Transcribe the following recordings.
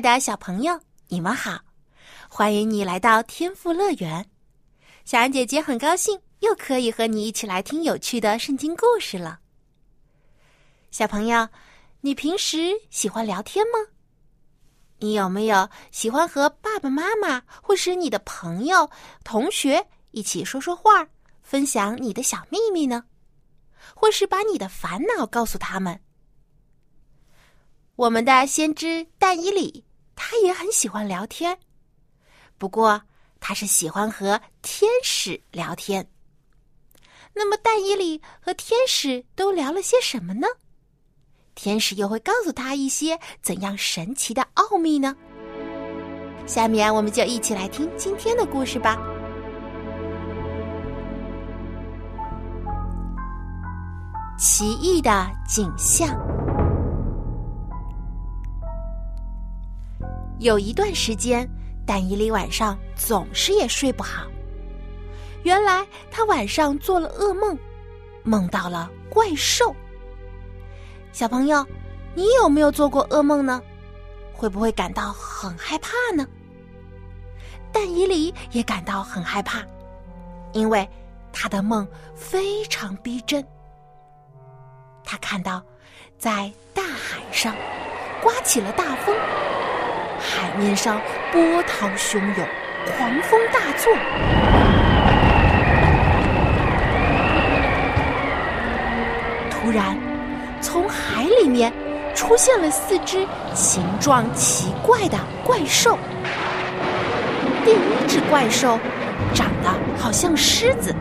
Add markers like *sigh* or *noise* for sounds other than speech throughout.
的小朋友，你们好，欢迎你来到天赋乐园。小安姐姐很高兴又可以和你一起来听有趣的圣经故事了。小朋友，你平时喜欢聊天吗？你有没有喜欢和爸爸妈妈或是你的朋友、同学一起说说话，分享你的小秘密呢？或是把你的烦恼告诉他们？我们的先知但以里，他也很喜欢聊天，不过他是喜欢和天使聊天。那么但伊里和天使都聊了些什么呢？天使又会告诉他一些怎样神奇的奥秘呢？下面我们就一起来听今天的故事吧。奇异的景象。有一段时间，但伊里晚上总是也睡不好。原来他晚上做了噩梦，梦到了怪兽。小朋友，你有没有做过噩梦呢？会不会感到很害怕呢？但伊里也感到很害怕，因为他的梦非常逼真。他看到，在大海上刮起了大风。海面上波涛汹涌，狂风大作。突然，从海里面出现了四只形状奇怪的怪兽。第一只怪兽长得好像狮子，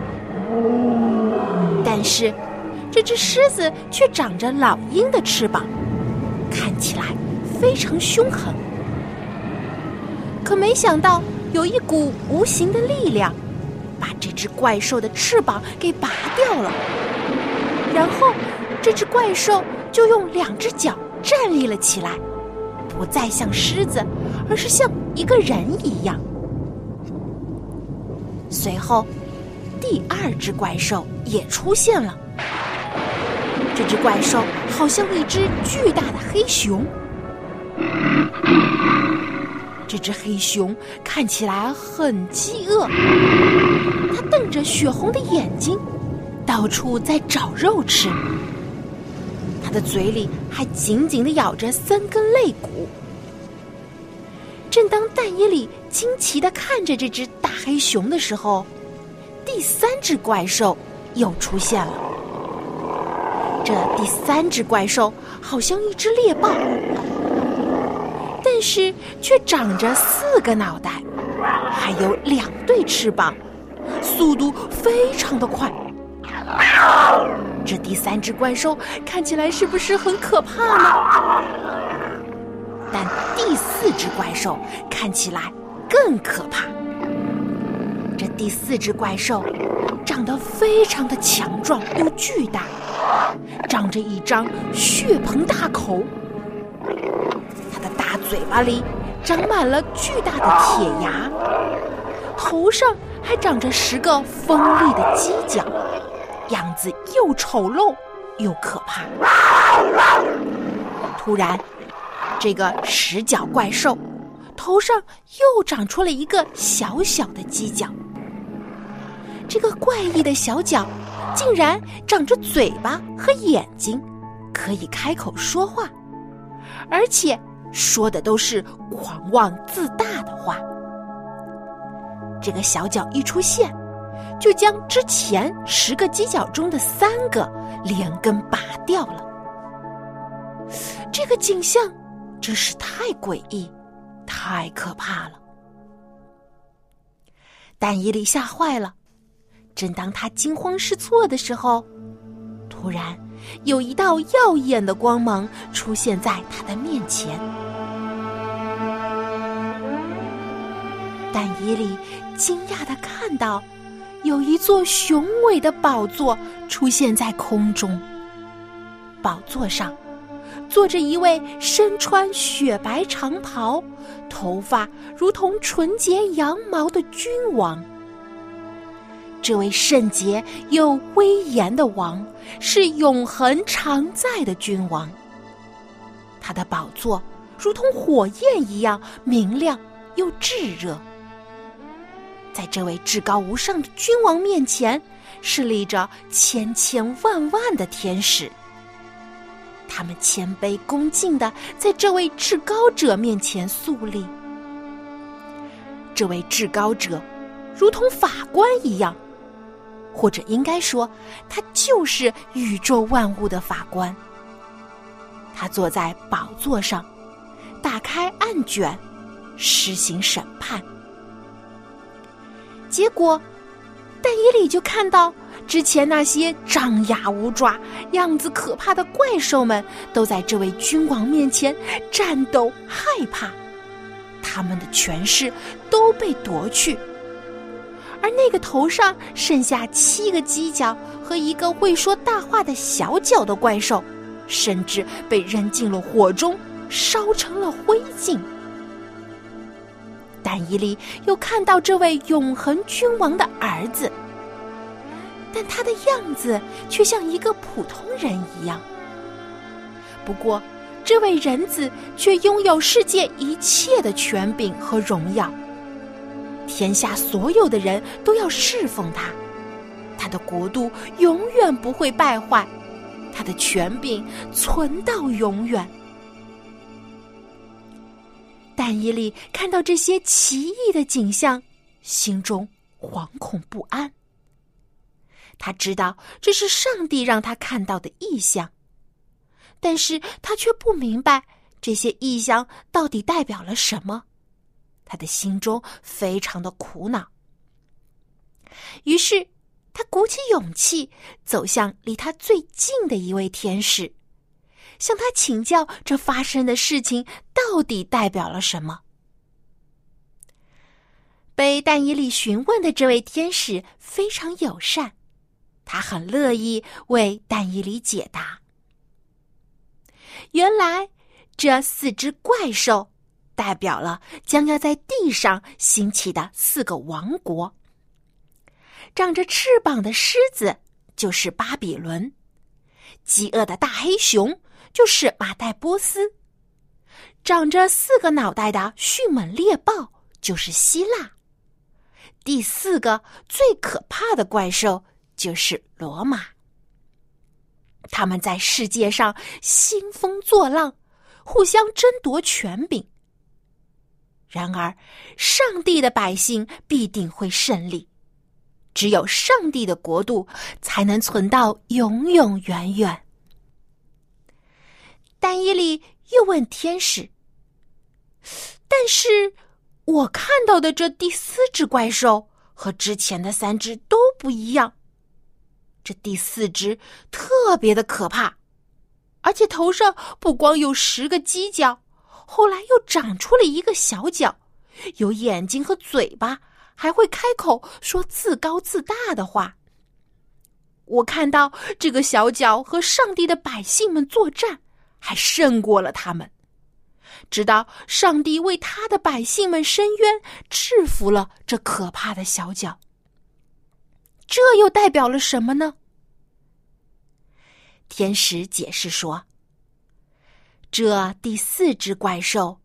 但是这只狮子却长着老鹰的翅膀，看起来非常凶狠。可没想到，有一股无形的力量，把这只怪兽的翅膀给拔掉了。然后，这只怪兽就用两只脚站立了起来，不再像狮子，而是像一个人一样。随后，第二只怪兽也出现了。这只怪兽好像一只巨大的黑熊。这只黑熊看起来很饥饿，它瞪着血红的眼睛，到处在找肉吃。它的嘴里还紧紧的咬着三根肋骨。正当蛋伊里惊奇的看着这只大黑熊的时候，第三只怪兽又出现了。这第三只怪兽好像一只猎豹。但是却长着四个脑袋，还有两对翅膀，速度非常的快。这第三只怪兽看起来是不是很可怕呢？但第四只怪兽看起来更可怕。这第四只怪兽长得非常的强壮又巨大，长着一张血盆大口。嘴巴里长满了巨大的铁牙，头上还长着十个锋利的犄角，样子又丑陋又可怕。突然，这个十角怪兽头上又长出了一个小小的犄角，这个怪异的小角竟然长着嘴巴和眼睛，可以开口说话，而且。说的都是狂妄自大的话。这个小脚一出现，就将之前十个犄角中的三个连根拔掉了。这个景象真是太诡异，太可怕了。但伊利吓坏了。正当他惊慌失措的时候，突然有一道耀眼的光芒出现在他的面前。但以理惊讶的看到，有一座雄伟的宝座出现在空中。宝座上坐着一位身穿雪白长袍、头发如同纯洁羊毛的君王。这位圣洁又威严的王是永恒常在的君王。他的宝座如同火焰一样明亮又炙热。在这位至高无上的君王面前，是立着千千万万的天使。他们谦卑恭敬的在这位至高者面前肃立。这位至高者，如同法官一样。或者应该说，他就是宇宙万物的法官。他坐在宝座上，打开案卷，施行审判。结果，但伊里就看到，之前那些张牙舞爪、样子可怕的怪兽们，都在这位君王面前战斗害怕，他们的权势都被夺去。而那个头上剩下七个犄角和一个会说大话的小脚的怪兽，甚至被扔进了火中，烧成了灰烬。但伊利又看到这位永恒君王的儿子，但他的样子却像一个普通人一样。不过，这位人子却拥有世界一切的权柄和荣耀。天下所有的人都要侍奉他，他的国度永远不会败坏，他的权柄存到永远。但伊利看到这些奇异的景象，心中惶恐不安。他知道这是上帝让他看到的异象，但是他却不明白这些异象到底代表了什么。他的心中非常的苦恼，于是他鼓起勇气走向离他最近的一位天使，向他请教这发生的事情到底代表了什么。被但以里询问的这位天使非常友善，他很乐意为但以里解答。原来这四只怪兽。代表了将要在地上兴起的四个王国。长着翅膀的狮子就是巴比伦，饥饿的大黑熊就是马代波斯，长着四个脑袋的迅猛猎豹就是希腊，第四个最可怕的怪兽就是罗马。他们在世界上兴风作浪，互相争夺权柄。然而，上帝的百姓必定会胜利。只有上帝的国度才能存到永永远远。但伊利又问天使：“但是，我看到的这第四只怪兽和之前的三只都不一样。这第四只特别的可怕，而且头上不光有十个犄角。”后来又长出了一个小角，有眼睛和嘴巴，还会开口说自高自大的话。我看到这个小脚和上帝的百姓们作战，还胜过了他们。直到上帝为他的百姓们伸冤，制服了这可怕的小脚。这又代表了什么呢？天使解释说。这第四只怪兽，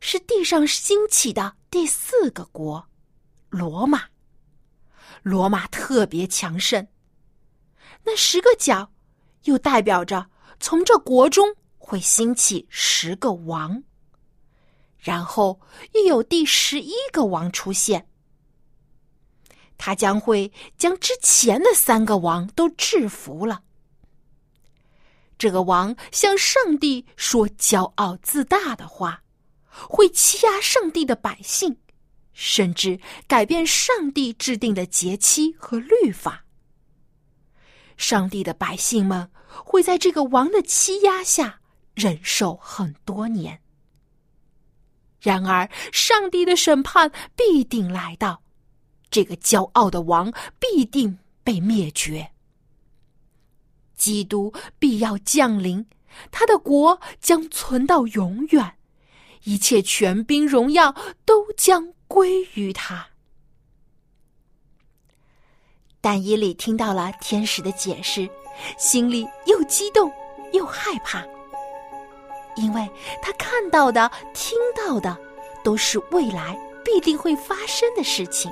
是地上兴起的第四个国——罗马。罗马特别强盛。那十个角，又代表着从这国中会兴起十个王。然后又有第十一个王出现，他将会将之前的三个王都制服了。这个王向上帝说骄傲自大的话，会欺压上帝的百姓，甚至改变上帝制定的节期和律法。上帝的百姓们会在这个王的欺压下忍受很多年。然而，上帝的审判必定来到，这个骄傲的王必定被灭绝。基督必要降临，他的国将存到永远，一切权柄荣耀都将归于他。但以理听到了天使的解释，心里又激动又害怕，因为他看到的、听到的都是未来必定会发生的事情。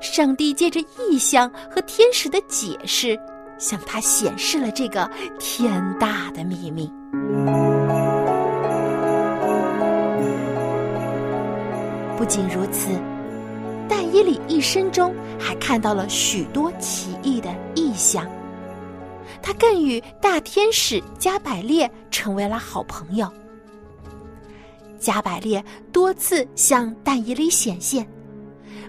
上帝借着异象和天使的解释，向他显示了这个天大的秘密。不仅如此。但以理一生中还看到了许多奇异的异象，他更与大天使加百列成为了好朋友。加百列多次向但以理显现，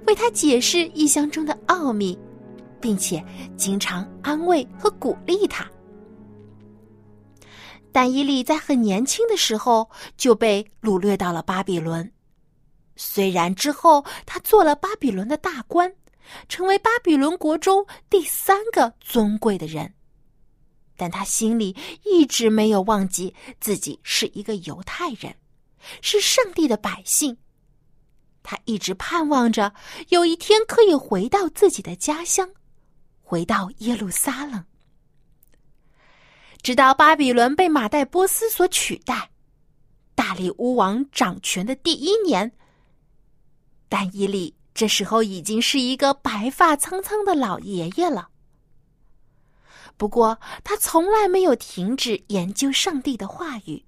为他解释异象中的奥秘，并且经常安慰和鼓励他。但以理在很年轻的时候就被掳掠到了巴比伦。虽然之后他做了巴比伦的大官，成为巴比伦国中第三个尊贵的人，但他心里一直没有忘记自己是一个犹太人，是上帝的百姓。他一直盼望着有一天可以回到自己的家乡，回到耶路撒冷。直到巴比伦被马代波斯所取代，大力乌王掌权的第一年。但伊利这时候已经是一个白发苍苍的老爷爷了。不过，他从来没有停止研究上帝的话语。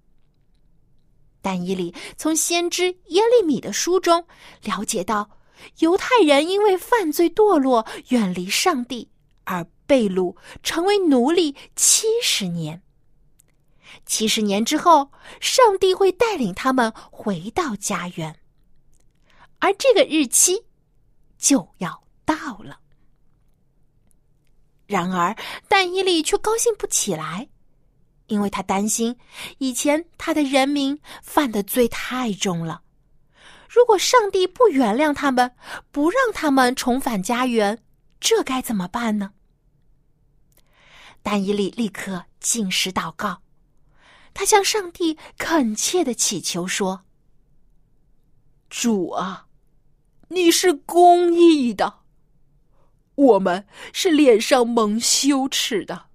但伊利从先知耶利米的书中了解到，犹太人因为犯罪堕落，远离上帝，而被掳成为奴隶七十年。七十年之后，上帝会带领他们回到家园。而这个日期就要到了。然而，但伊利却高兴不起来，因为他担心以前他的人民犯的罪太重了。如果上帝不原谅他们，不让他们重返家园，这该怎么办呢？但伊利立刻进食祷告，他向上帝恳切的祈求说：“主啊！”你是公义的，我们是脸上蒙羞耻的，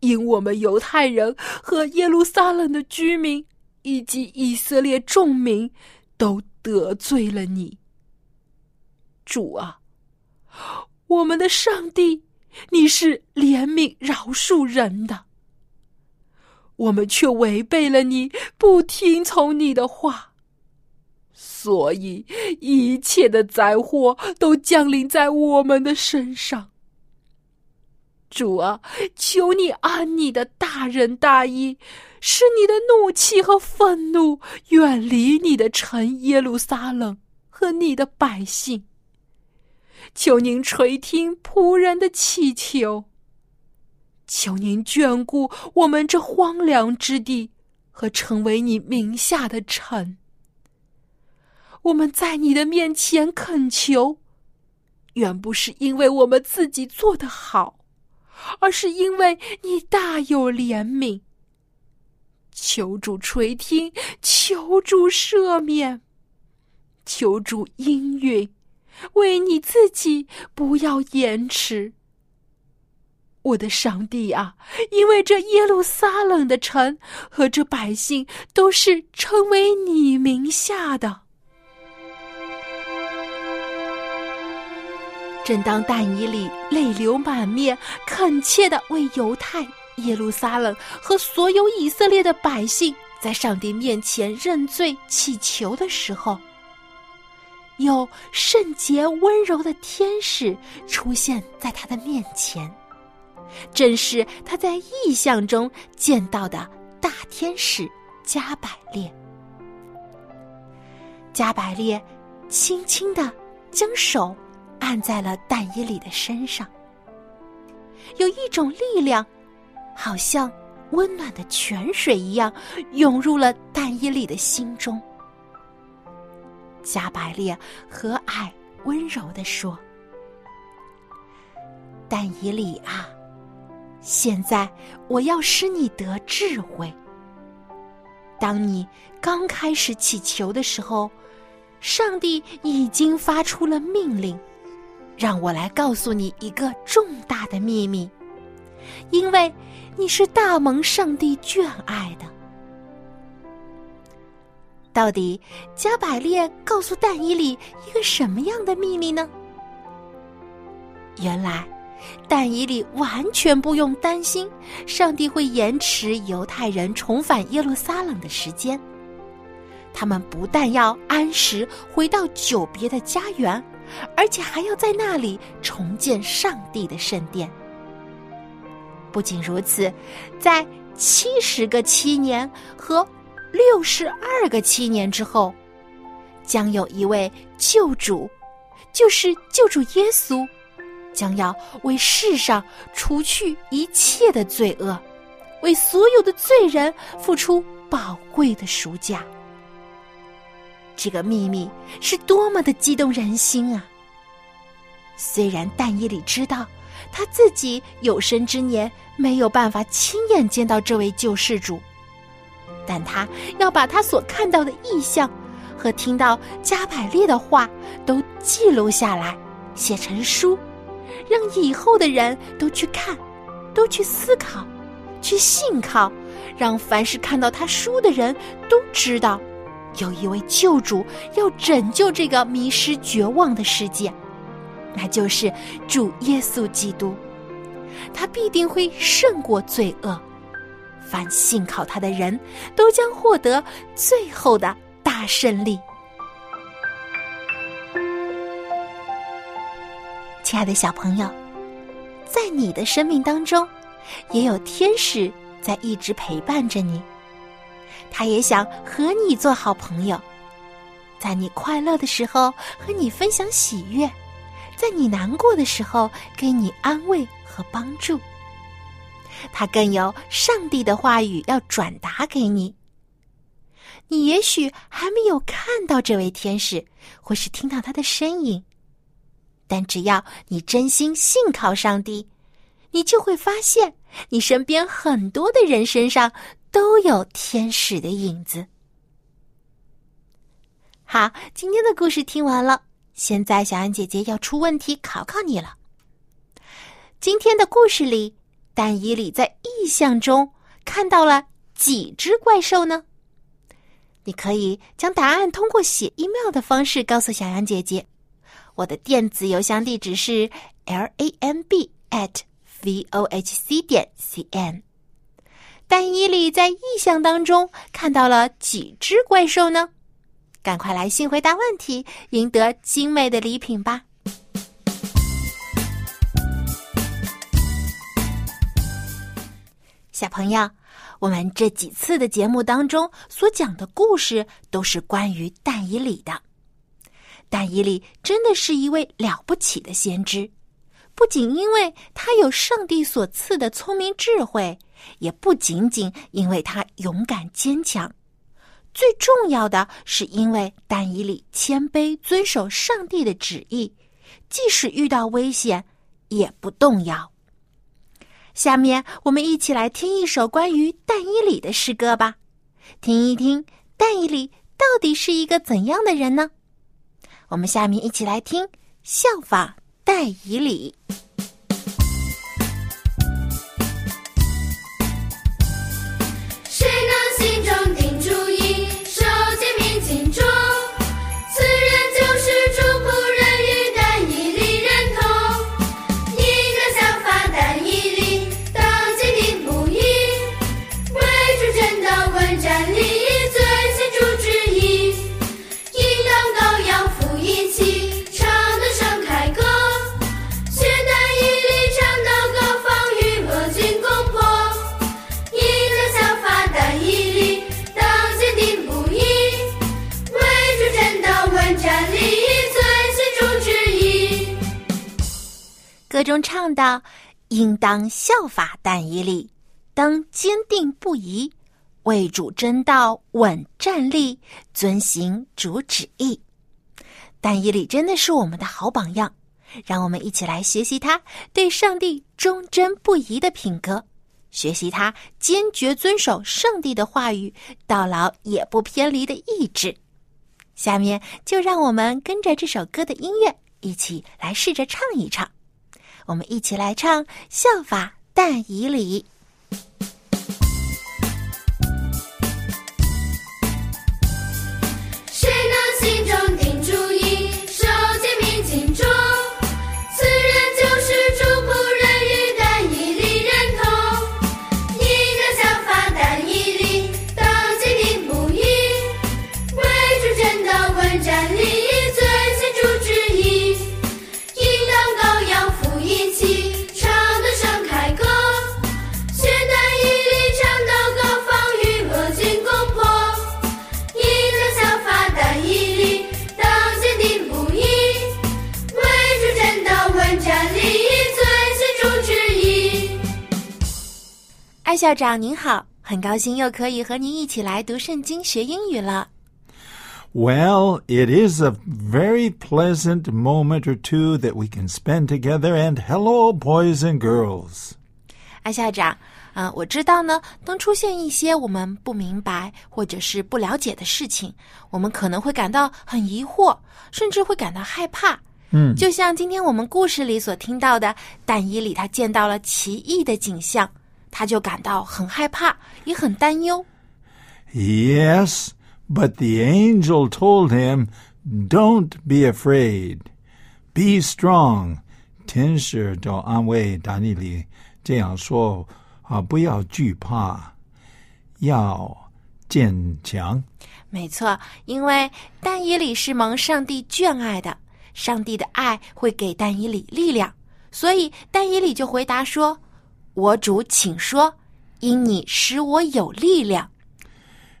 因我们犹太人和耶路撒冷的居民以及以色列众民都得罪了你。主啊，我们的上帝，你是怜悯饶恕人的，我们却违背了你，不听从你的话。所以，一切的灾祸都降临在我们的身上。主啊，求你按你的大仁大义，使你的怒气和愤怒远离你的城耶路撒冷和你的百姓。求您垂听仆人的祈求，求您眷顾我们这荒凉之地和成为你名下的臣。我们在你的面前恳求，远不是因为我们自己做得好，而是因为你大有怜悯。求主垂听，求主赦免，求主应允，为你自己不要延迟。我的上帝啊，因为这耶路撒冷的城和这百姓都是称为你名下的。正当但以里泪流满面、恳切的为犹太、耶路撒冷和所有以色列的百姓在上帝面前认罪祈求的时候，有圣洁温柔的天使出现在他的面前，正是他在异象中见到的大天使加百列。加百列轻轻的将手。按在了但伊里的身上，有一种力量，好像温暖的泉水一样，涌入了但伊里的心中。加百列和蔼温柔地说：“但以里啊，现在我要使你得智慧。当你刚开始祈求的时候，上帝已经发出了命令，让我来告诉你一个重大的秘密，因为你是大蒙上帝眷爱的。”到底加百列告诉但伊里一个什么样的秘密呢？原来，但伊里完全不用担心上帝会延迟犹太人重返耶路撒冷的时间。他们不但要按时回到久别的家园，而且还要在那里重建上帝的圣殿。不仅如此，在七十个七年和。六十二个七年之后，将有一位救主，就是救主耶稣，将要为世上除去一切的罪恶，为所有的罪人付出宝贵的赎价。这个秘密是多么的激动人心啊！虽然但以里知道他自己有生之年没有办法亲眼见到这位救世主。但他要把他所看到的意象和听到加百列的话都记录下来，写成书，让以后的人都去看，都去思考，去信靠，让凡是看到他书的人都知道，有一位救主要拯救这个迷失绝望的世界，那就是主耶稣基督，他必定会胜过罪恶。凡信靠他的人，都将获得最后的大胜利。亲爱的小朋友，在你的生命当中，也有天使在一直陪伴着你，他也想和你做好朋友，在你快乐的时候和你分享喜悦，在你难过的时候给你安慰和帮助。他更有上帝的话语要转达给你。你也许还没有看到这位天使，或是听到他的身影，但只要你真心信靠上帝，你就会发现你身边很多的人身上都有天使的影子。好，今天的故事听完了，现在小安姐姐要出问题考考你了。今天的故事里。但伊里在意象中看到了几只怪兽呢？你可以将答案通过写 email 的方式告诉小羊姐姐。我的电子邮箱地址是 l a m b at v o h c 点 c n。但伊里在意象当中看到了几只怪兽呢？赶快来信回答问题，赢得精美的礼品吧！小朋友，我们这几次的节目当中所讲的故事都是关于但以里的。但以里真的是一位了不起的先知，不仅因为他有上帝所赐的聪明智慧，也不仅仅因为他勇敢坚强，最重要的是因为但以里谦卑遵守上帝的旨意，即使遇到危险也不动摇。下面我们一起来听一首关于但伊里的诗歌吧，听一听但伊里到底是一个怎样的人呢？我们下面一起来听效法但伊里。中唱道：“应当效法但以理，当坚定不移，为主真道稳站立，遵行主旨意。但以理真的是我们的好榜样，让我们一起来学习他对上帝忠贞不移的品格，学习他坚决遵守上帝的话语，到老也不偏离的意志。下面就让我们跟着这首歌的音乐，一起来试着唱一唱。我们一起来唱《效法但以理》。校长您好，很高兴又可以和您一起来读圣经学英语了。Well, it is a very pleasant moment or two that we can spend together, and hello, boys and girls. 艾校长，啊、我知道呢，当出现一些我们不明白或者是不了解的事情，我们可能会感到很疑惑，甚至会感到害怕。嗯就像今天我们故事里所听到的，但以里他见到了奇异的景象，他就感到很害怕，也很担忧。Yes, but the angel told him, Don't be afraid. Be strong. 天使就安慰达尼里这样说啊，不要惧怕，要坚强。没错，因为但以里是蒙上帝眷爱的，上帝的爱会给但以里力量，所以但以里就回答说：“我主，请说，因你使我有力量。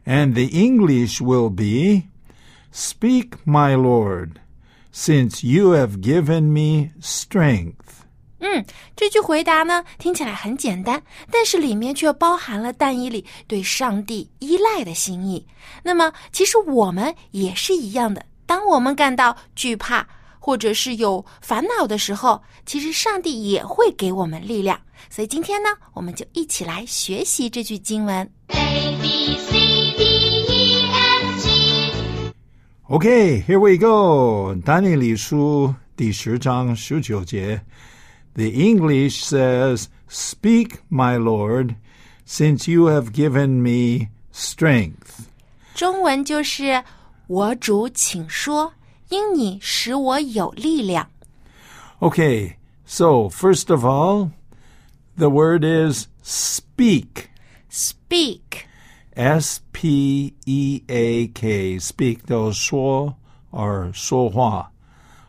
And the English will be, Speak, my Lord, since you have given me strength. ”嗯，这句回答呢听起来很简单，但是里面却包含了但以理对上帝依赖的心意。那么，其实我们也是一样的，当我们感到惧怕或者是有烦恼的时候，其实上帝也会给我们力量。所以今天呢，我们就一起来学习这句经文。A B C D E F G Okay, here we go. 丹尼理书第十章十九节. The English says, Speak, my Lord, since you have given me strength. 中文就是“我主，请说，因你使我有力量。 Okay, so first of all, the word is speak. ”Speak， S P E A K. Speak 都说 or 说话.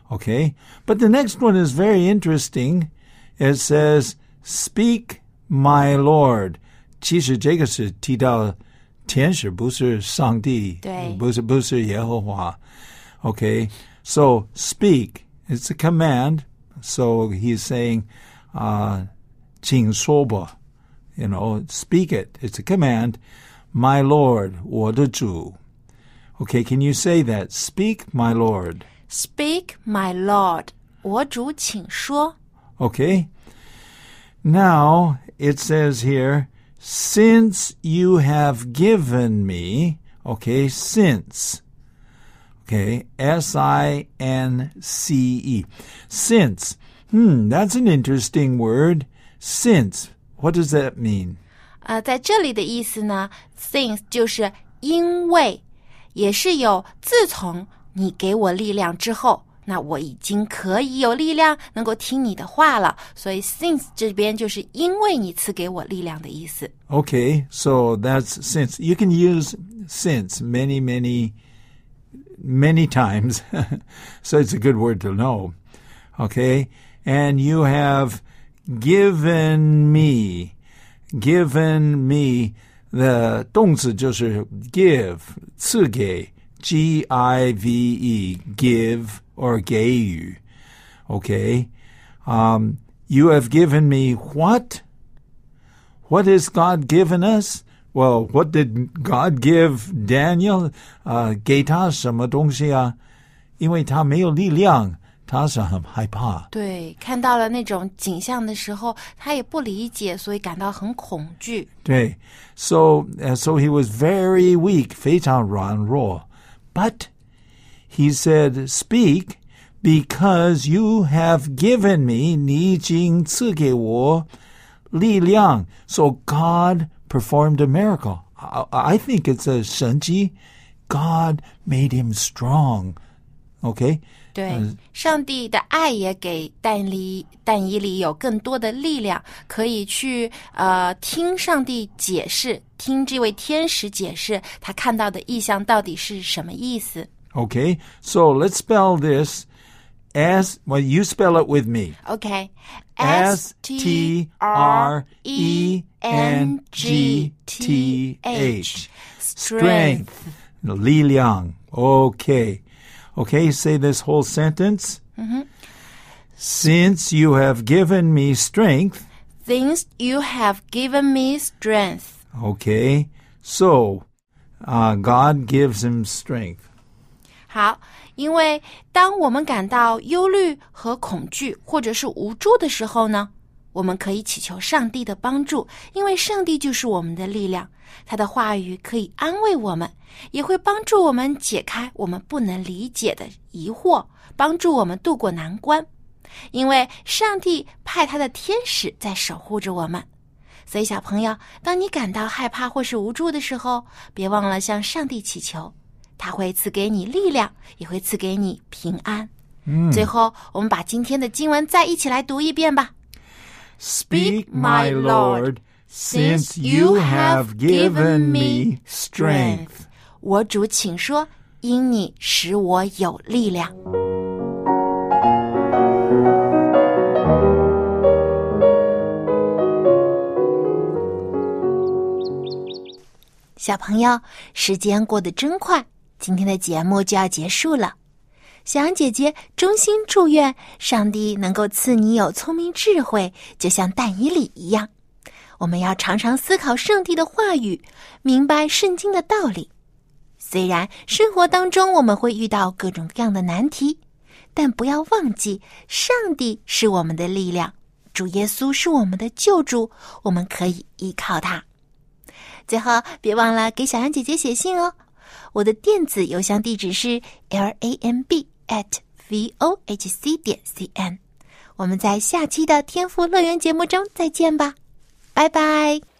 Okay? But the next one is very interesting. It says, Speak, my Lord. 其实这个是提到天使，不是上帝，对。不是不是耶和华。 Okay? So speak. It's a command. So he's saying, uh, 请说吧. You know, speak it. It's a command. My Lord, 我的主. Okay, can you say that? Speak, my Lord. Speak, my Lord，我主，请说。 Okay? Now, it says here, since you have given me, okay, since. Okay, S I N C E. Since. Hmm, that's an interesting word. Since. What does that mean? 呃，在这里的意思呢，since 就是因为，也是有自从你给我力量之后，那我已经可以有力量，能够听你的话了。所以 since 这边就是因为你赐给我力量的意思。 Okay, so that's since. You can use since many, many, many *laughs* times. so it's a good word to know. Okay, and you have given me, given me. The 动词就是 give, 赐给 G I V E, give or 给予 okay? Um, You have given me what? What has God given us? Well, what did God give Daniel? 呃，给他什么东西啊？因为他没有力量，他是很害怕。对，看到了那种景象的时候，他也不理解，所以感到很恐惧。对，so uh, so he was very weak，非常软弱。But he said, "Speak." Because you have given me，你已经赐给我力量。So God performed a miracle. I, I think it's a 神迹。God made him strong. Okay. 对，上帝的爱也给但里但以里有更多的力量，可以去呃听上帝解释，听这位天使解释他看到的意象到底是什么意思。 Okay. So let's spell this as well. You spell it with me. OK, S T R E N G T H. Strength. 力量. Okay. Okay, say this whole sentence. Since you have given me strength. Since you have given me strength. Okay. So, uh, God gives him strength. 好，因为当我们感到忧虑和恐惧，或者是无助的时候呢， 我们可以祈求上帝的帮助，因为上帝就是我们的力量，他的话语可以安慰我们，也会帮助我们解开我们不能理解的疑惑，帮助我们渡过难关。因为上帝派他的天使在守护着我们，所以小朋友，当你感到害怕或是无助的时候，别忘了向上帝祈求。他会赐给你力量，也会赐给你平安。嗯，最后我们把今天的经文再一起来读一遍吧。Speak, my Lord, since you have given me strength. 我主，请说，因你使我有力量。小朋友，时间过得真快，今天的节目就要结束了。小羊姐姐衷心祝愿上帝能够赐你有聪明智慧，就像但以理一样。我们要常常思考上帝的话语，明白圣经的道理。虽然生活当中我们会遇到各种各样的难题，但不要忘记，上帝是我们的力量，主耶稣是我们的救主，我们可以依靠他。最后，别忘了给小羊姐姐写信哦。我的电子邮箱地址是 l a m b at v o h c 点 c n。我们在下期的天赋乐园节目中再见吧，拜拜。